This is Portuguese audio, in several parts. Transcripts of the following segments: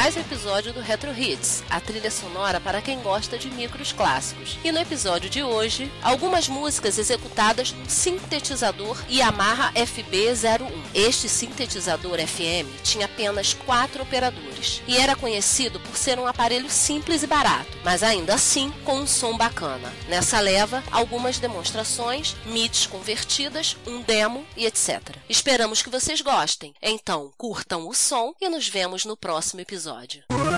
mais um episódio do Retro Hits, a trilha sonora para quem gosta de micros clássicos. E no episódio de hoje, algumas músicas executadas num sintetizador Yamaha FB01. Este sintetizador FM tinha apenas quatro operadores e era conhecido por ser um aparelho simples e barato, mas ainda assim com um som bacana. Nessa leva, algumas demonstrações, MIDs convertidas, um demo e etc. Esperamos que vocês gostem. Então, curtam o som e nos vemos no próximo episódio.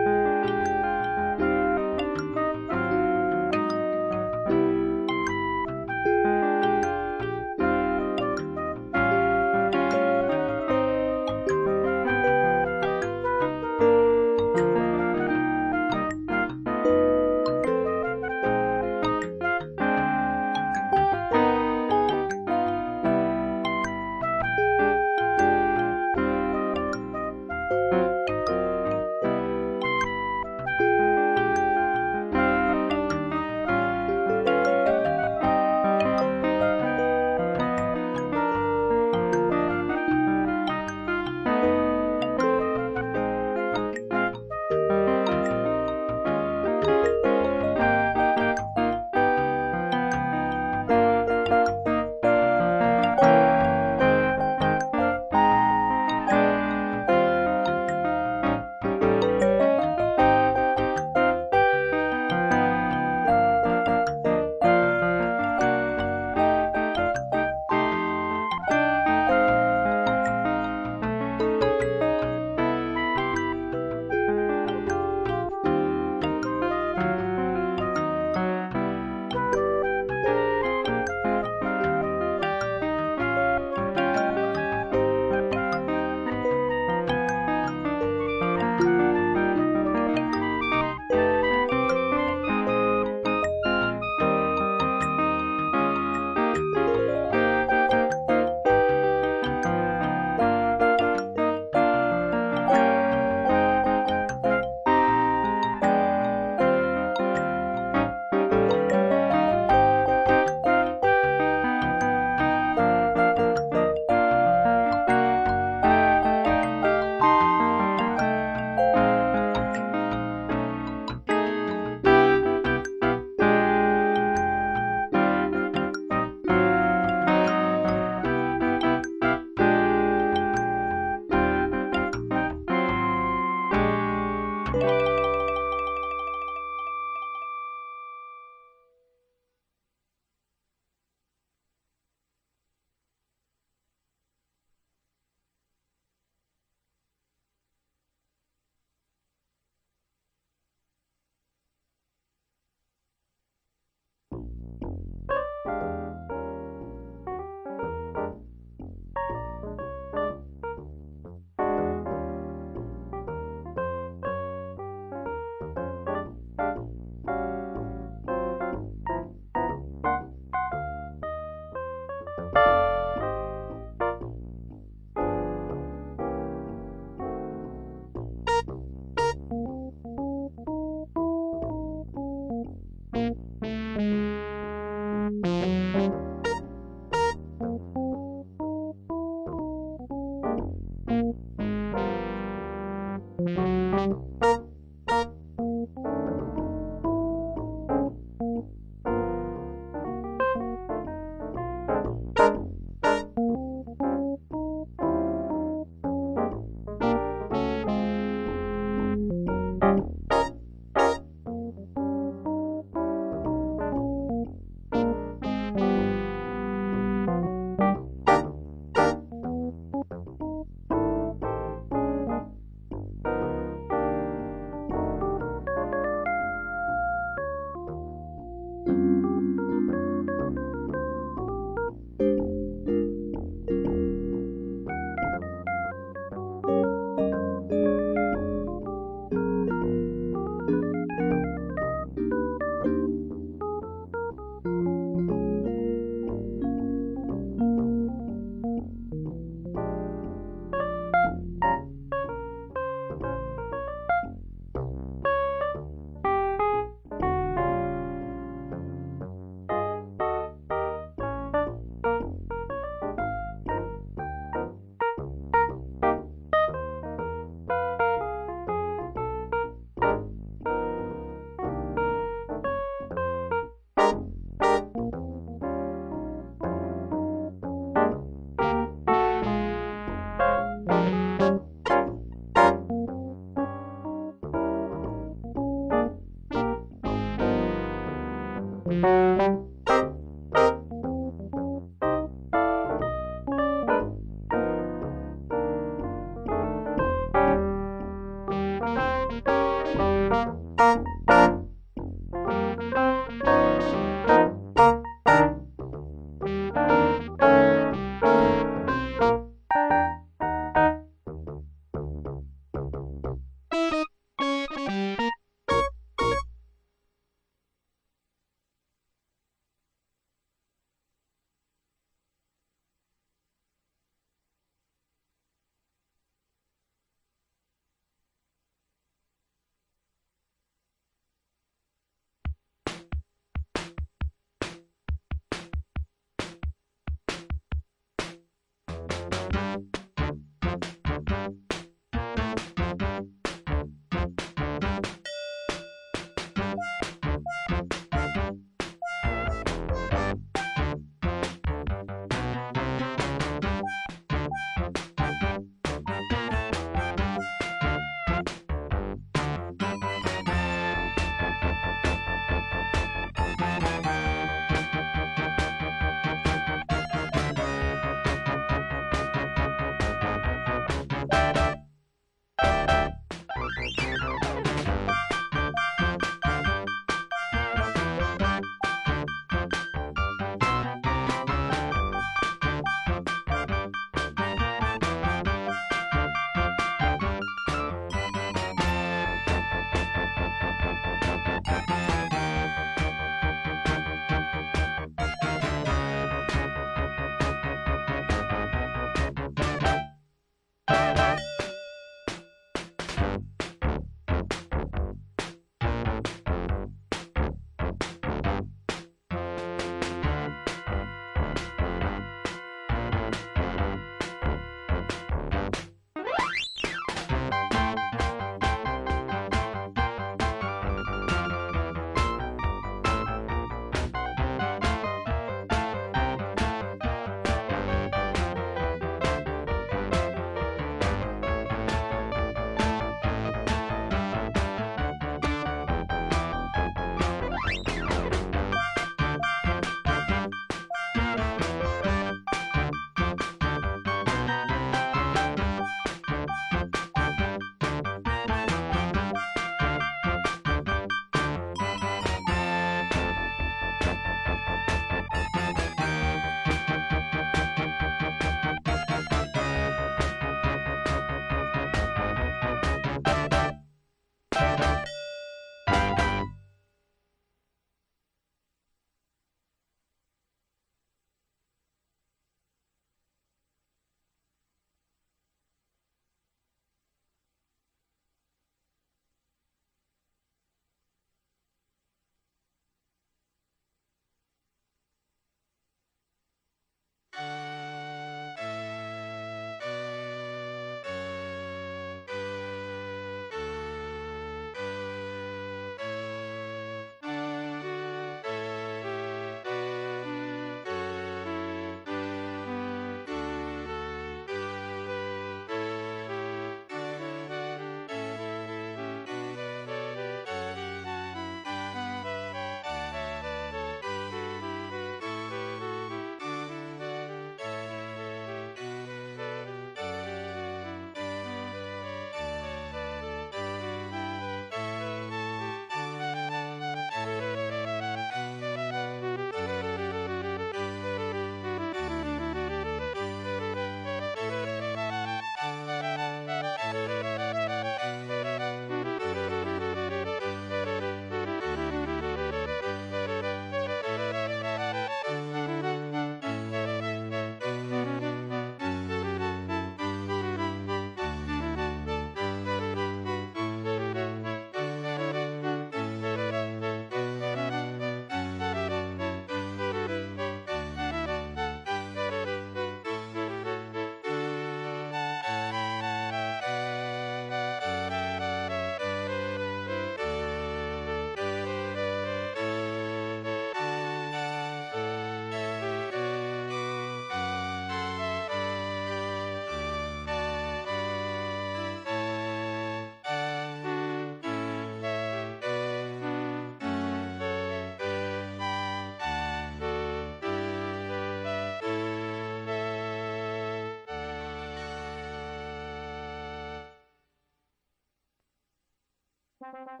Thank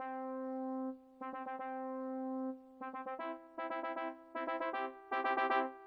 you.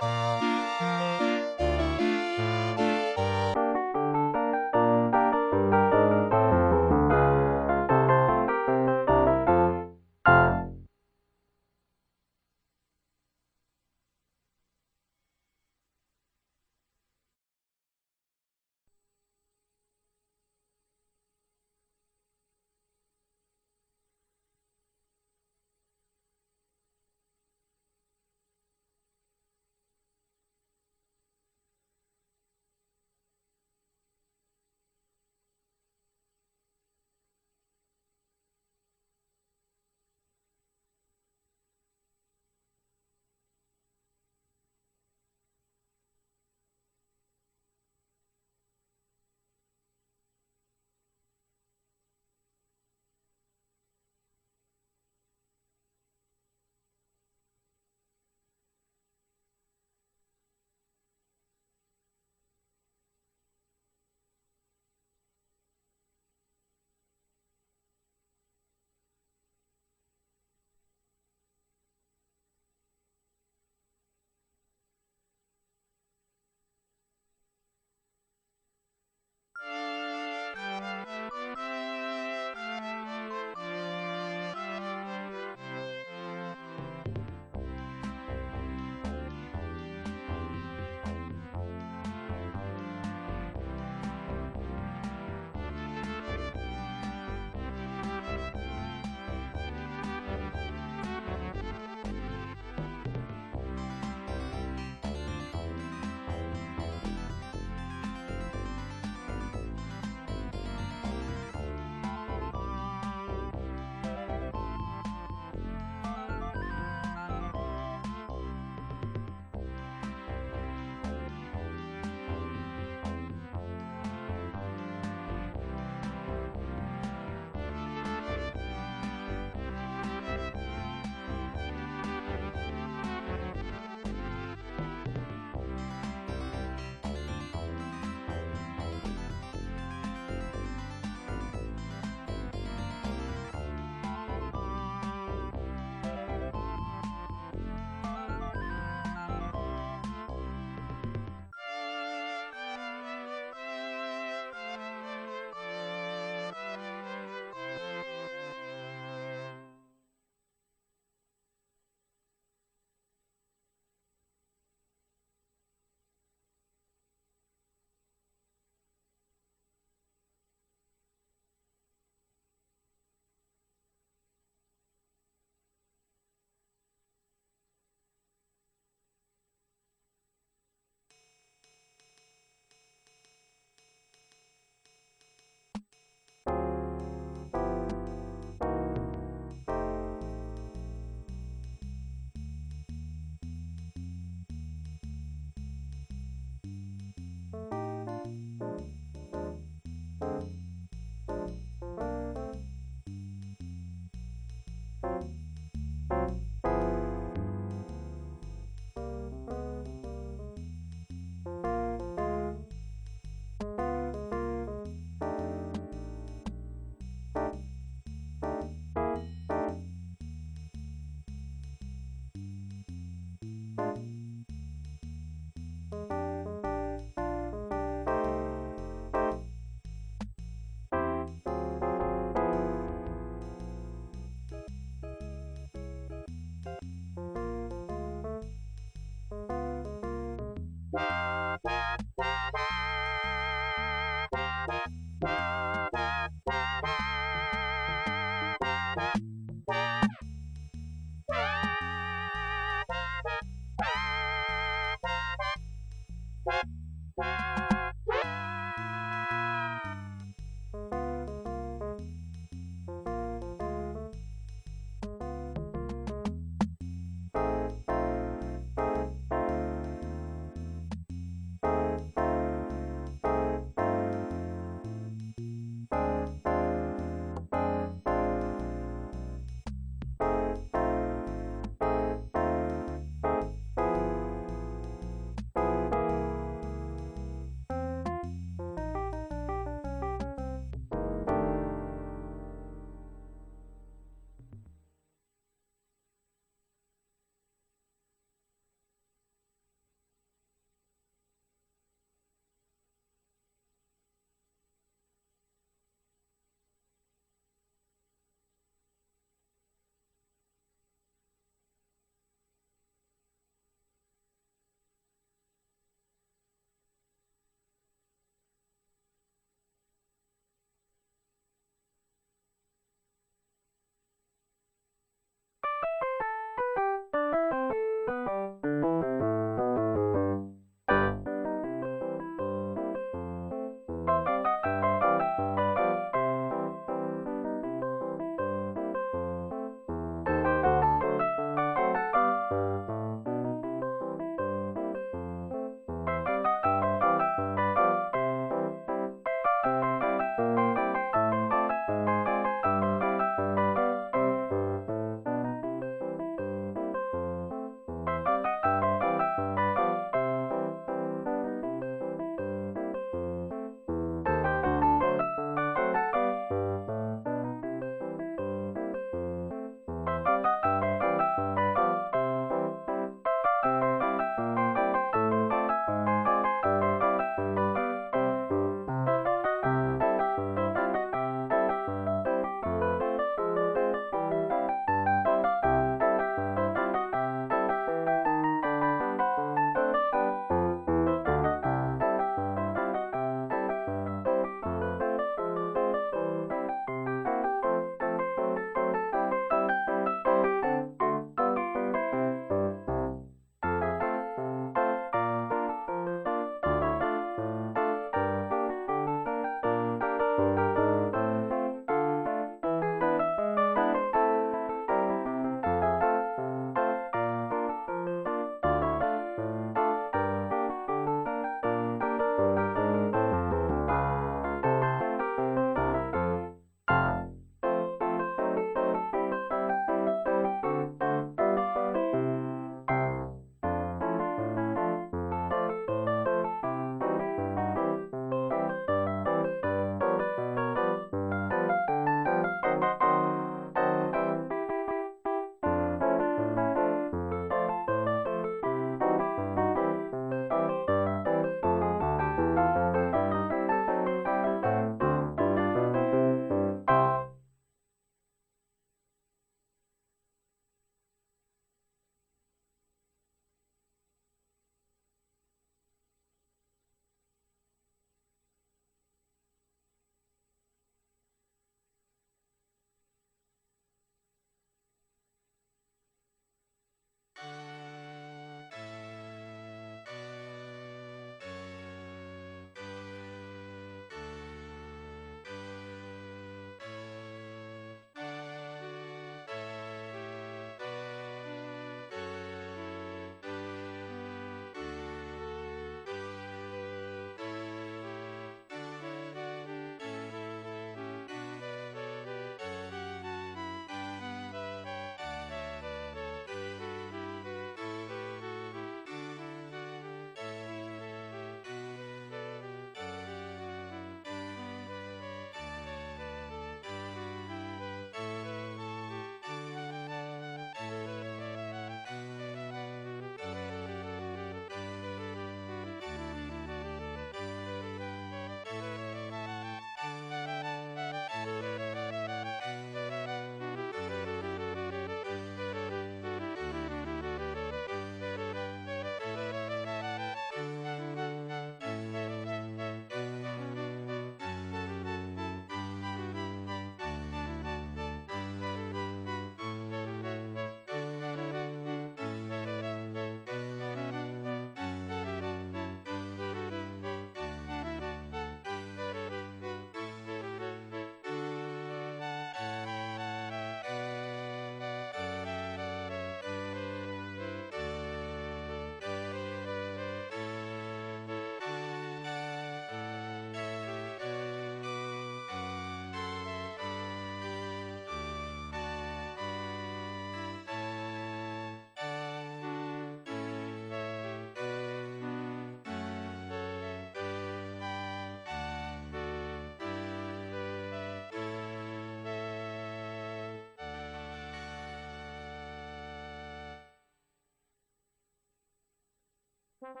Thank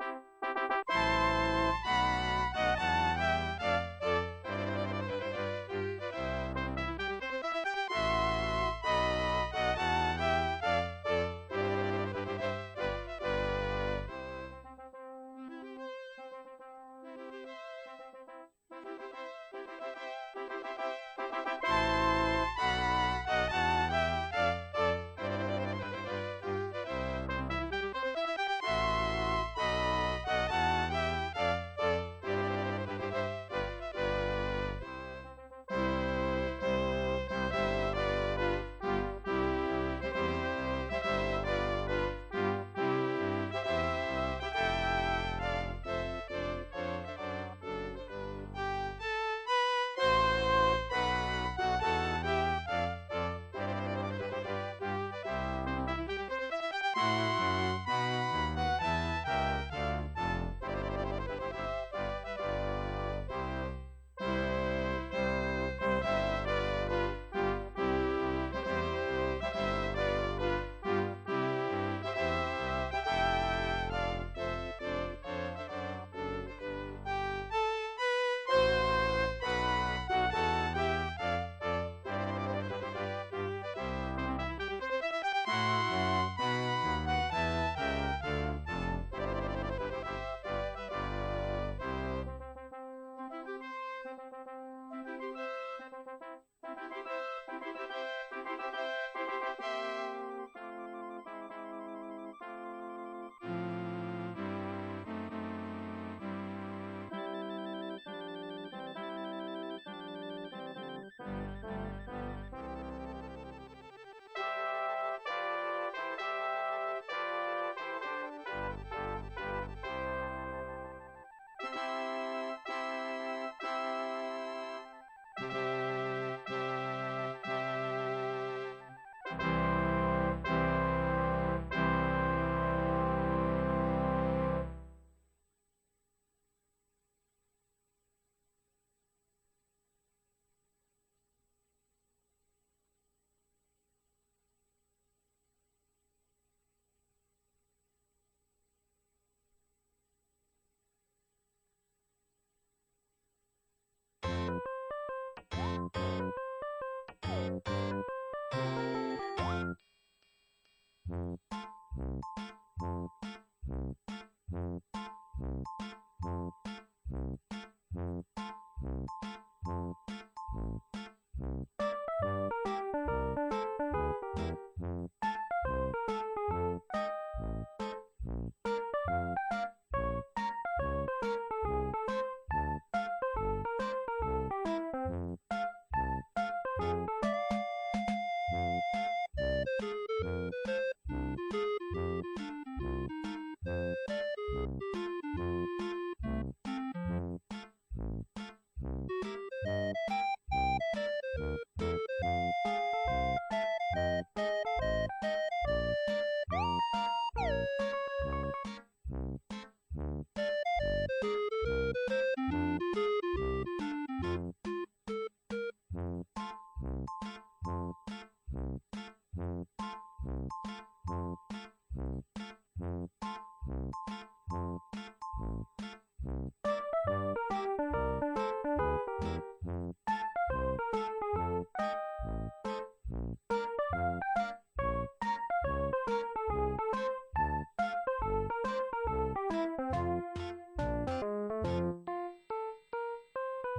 you.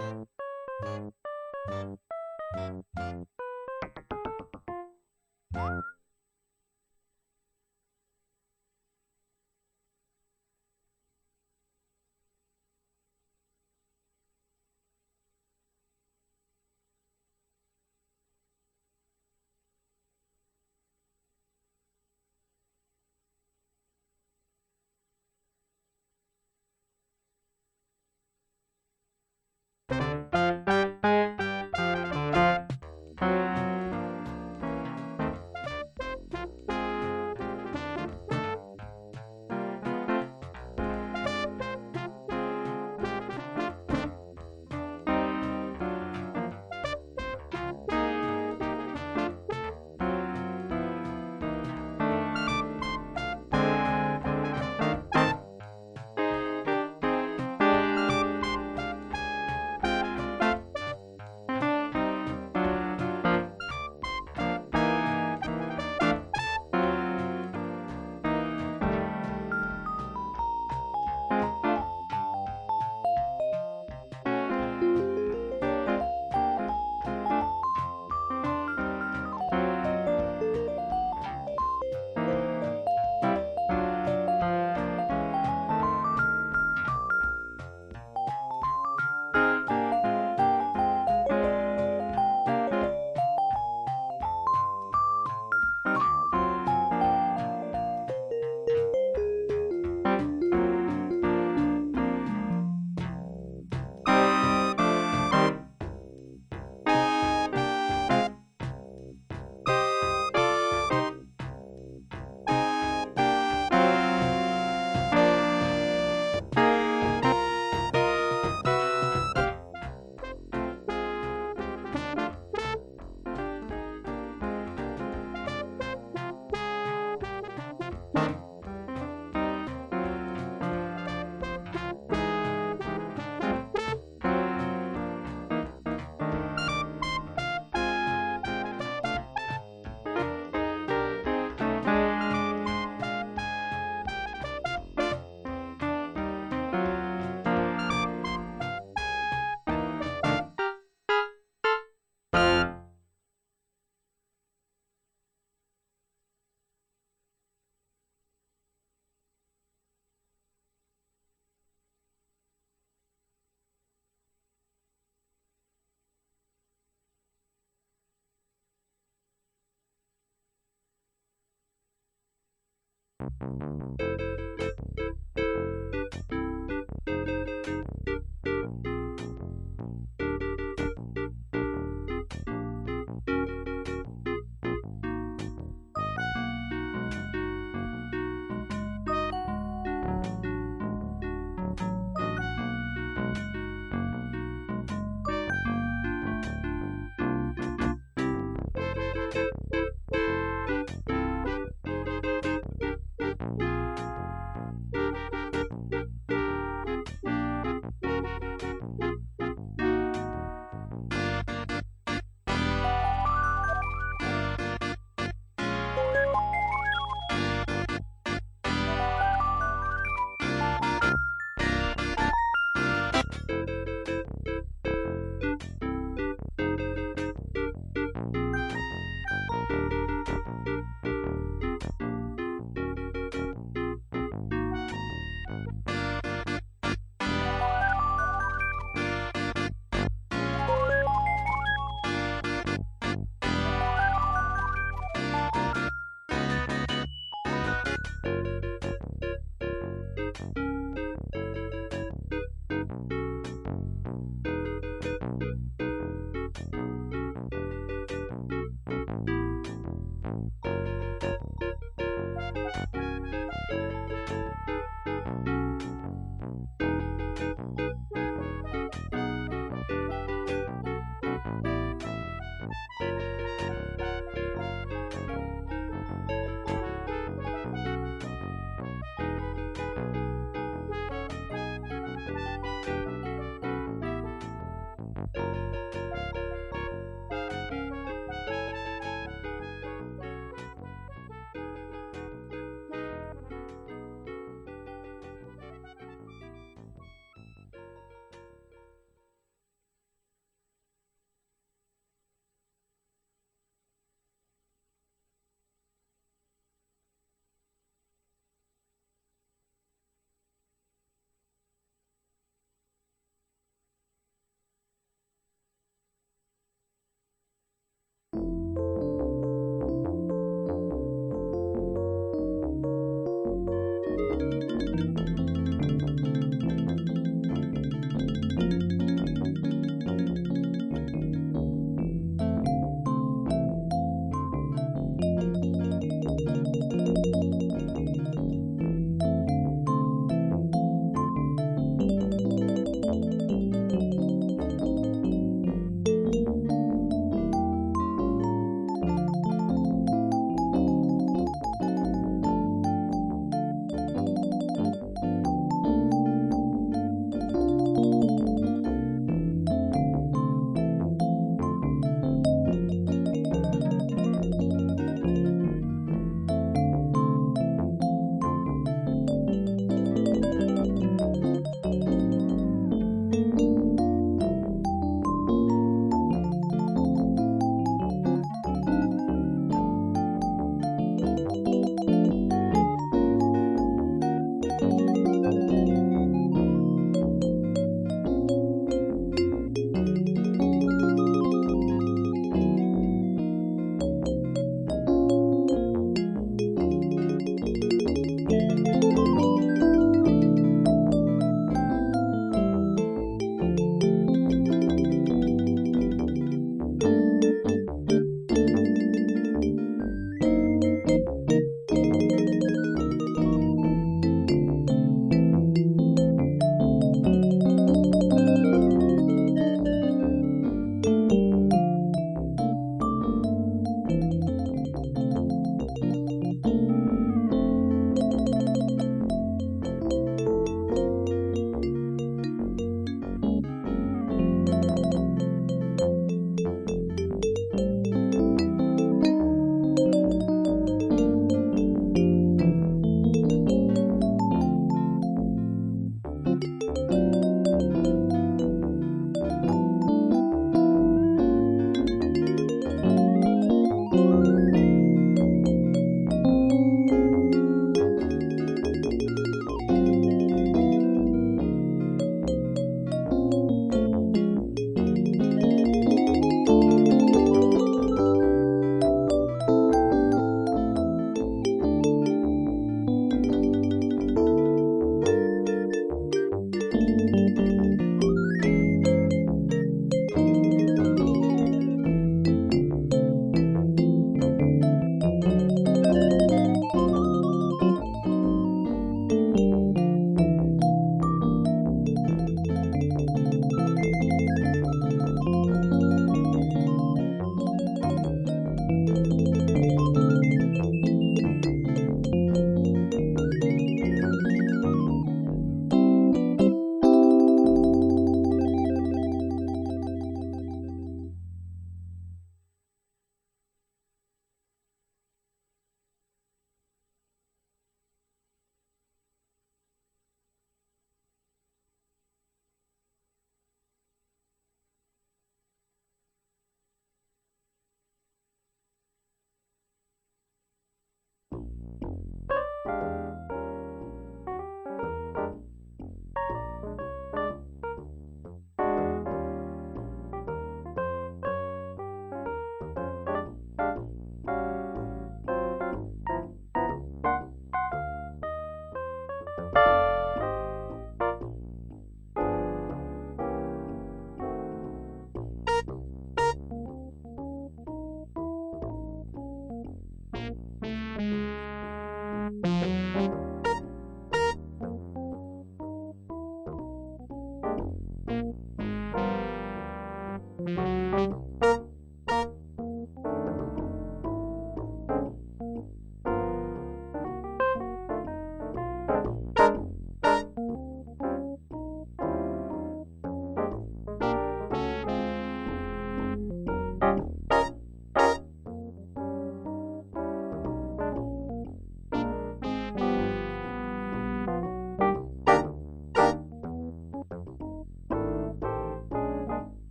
Thank you.